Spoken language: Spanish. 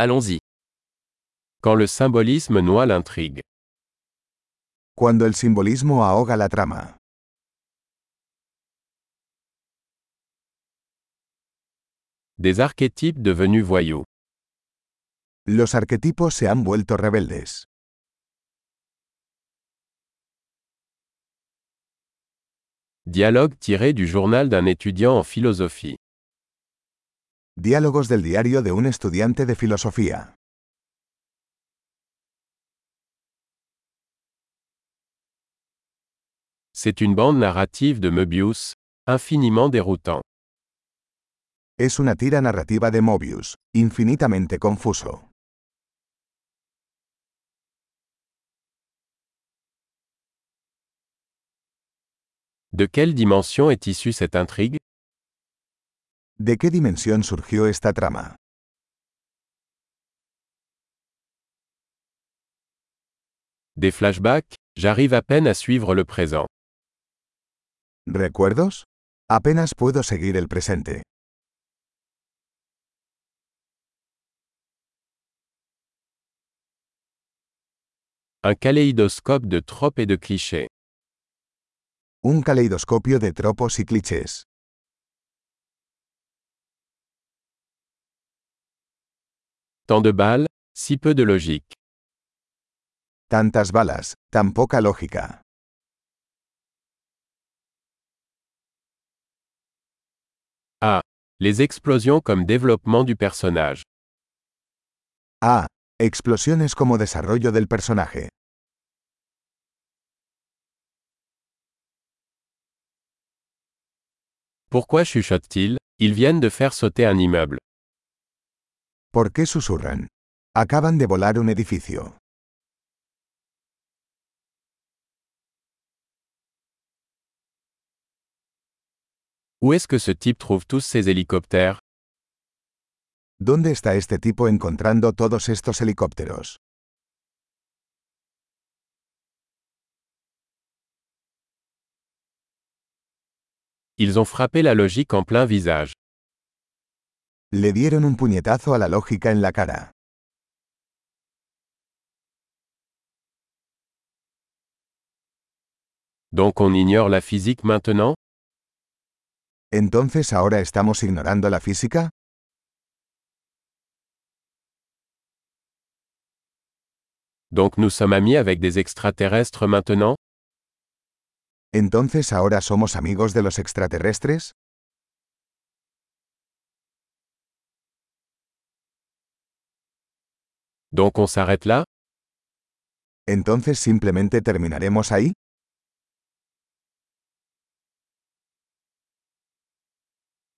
Allons-y. Quand le symbolisme noie l'intrigue. Cuando el simbolismo ahoga la trama. Des archétypes devenus voyous. Los arquetipos se han vuelto rebeldes. Dialogue tiré du journal d'un étudiant en philosophie. Diálogos del diario de un estudiante de filosofía. C'est une bande narrative de Möbius, infiniment déroutant. Es una tira narrativa de Mobius, infinitamente confuso. De quelle dimension est issue cette intrigue? ¿De qué dimensión surgió esta trama? Des flashbacks J'arrive à peine à suivre le présent. ¿Recuerdos? Apenas puedo seguir el presente. Un kaléidoscope de tropes et de clichés. Un caleidoscopio de tropos y clichés. Tant de balles, si peu de logique. Tantas balas, tan poca lógica. Ah, les explosions comme développement du personnage. Ah, explosiones como desarrollo del personaje. Pourquoi chuchotent-ils Ils viennent de faire sauter un immeuble. ¿Por qué susurran? Acaban de volar un edificio. Où est-ce que ce type trouve tous ces hélicoptères ¿Dónde está este tipo encontrando todos estos helicópteros? Ils ont frappé la logique en plein visage. Le dieron un puñetazo a la lógica en la cara. Donc on ignore la physique maintenant ¿Entonces ahora estamos ignorando la física? Donc nous sommes amis avec des extraterrestres maintenant ¿Entonces ahora somos amigos de los extraterrestres? Donc on s'arrête là ¿Entonces simplemente terminaremos ahí?